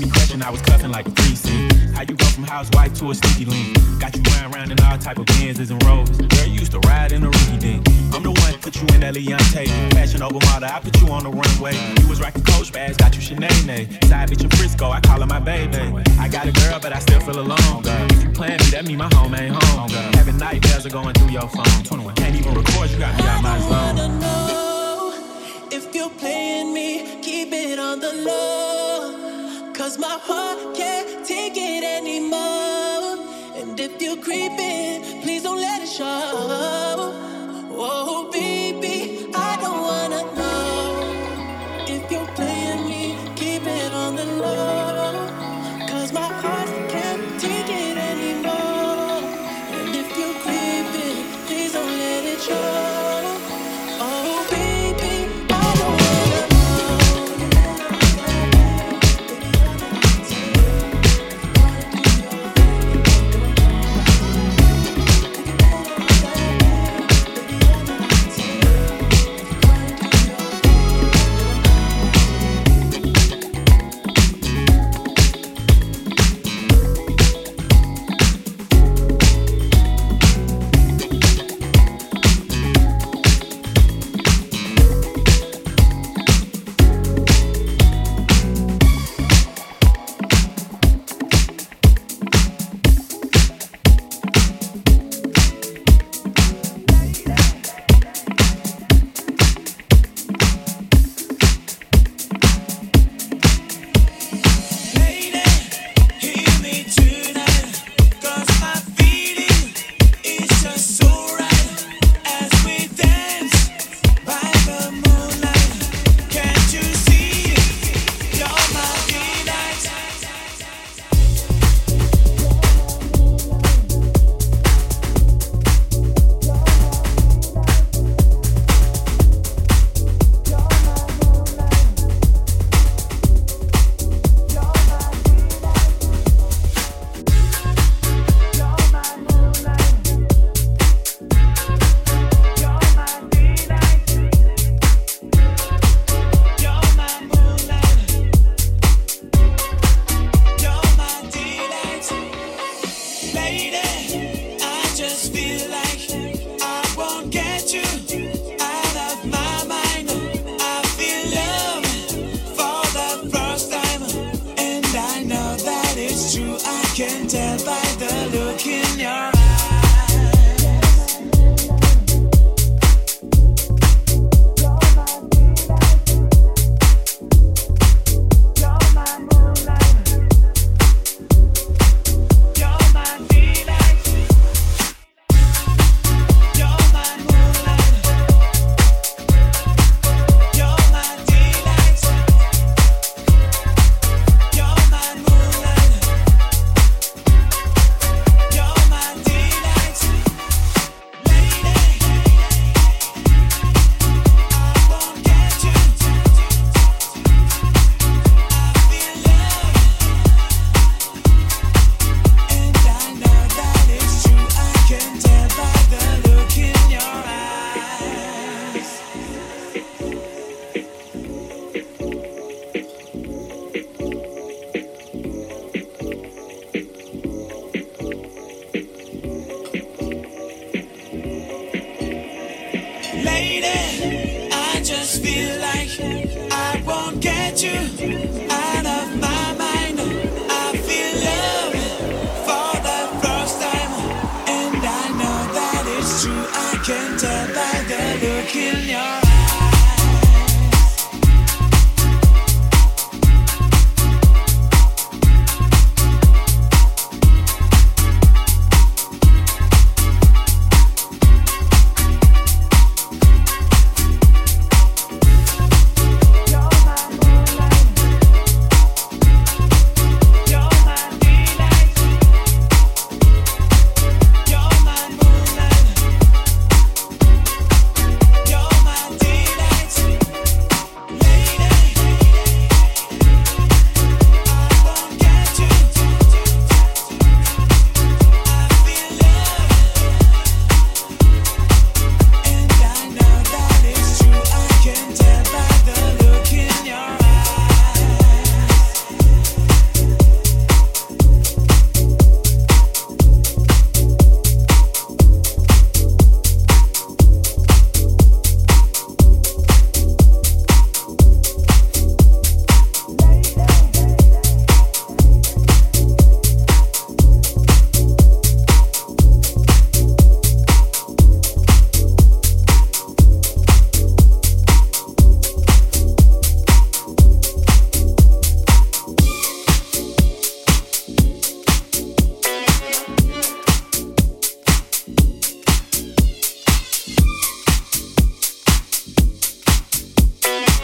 I was cussing like a precinct. How you go from housewife to a sneaky link? Got you round around in all type of Benz's and Rolls. Girl, you used to ride in a rookie dink. I'm the one put you in that Leontay. Fashion Nova model, I put you on the runway. You was rocking Coach bags, got you Sinead. Side bitch in Frisco, I call her my baby. I got a girl, but I still feel alone. Girl. If you plan me, that mean my home ain't home. Girl. Having nightmares are going through your phone. 21 can't even record, you got me out my zone. I don't know if you're playing me, keep it on the low. Cause my heart can't take it anymore. And if you're creeping, please don't let it show. Oh,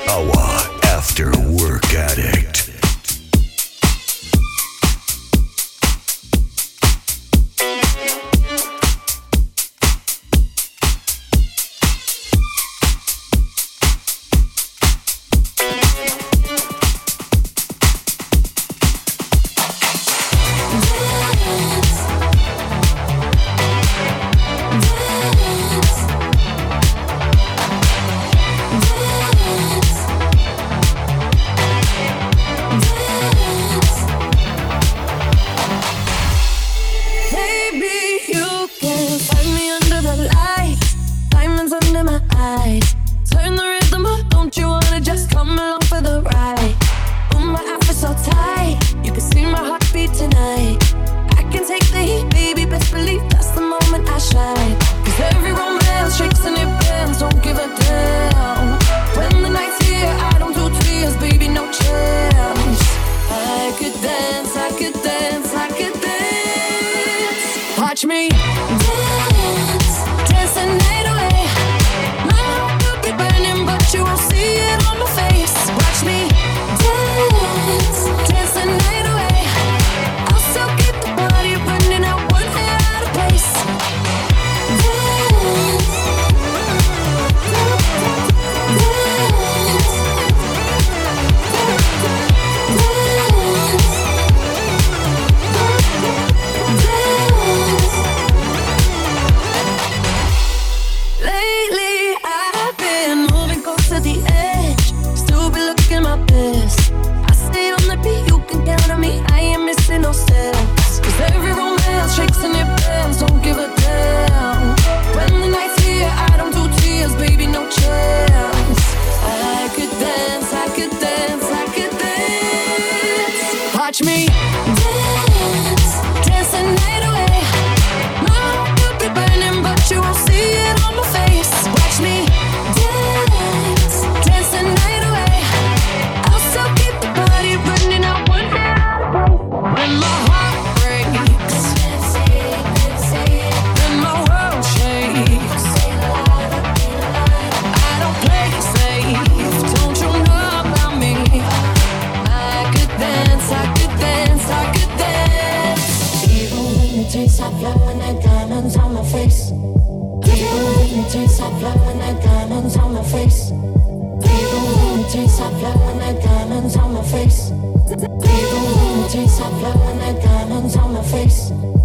Our After Work Addict. try taste of love when the diamonds on my face.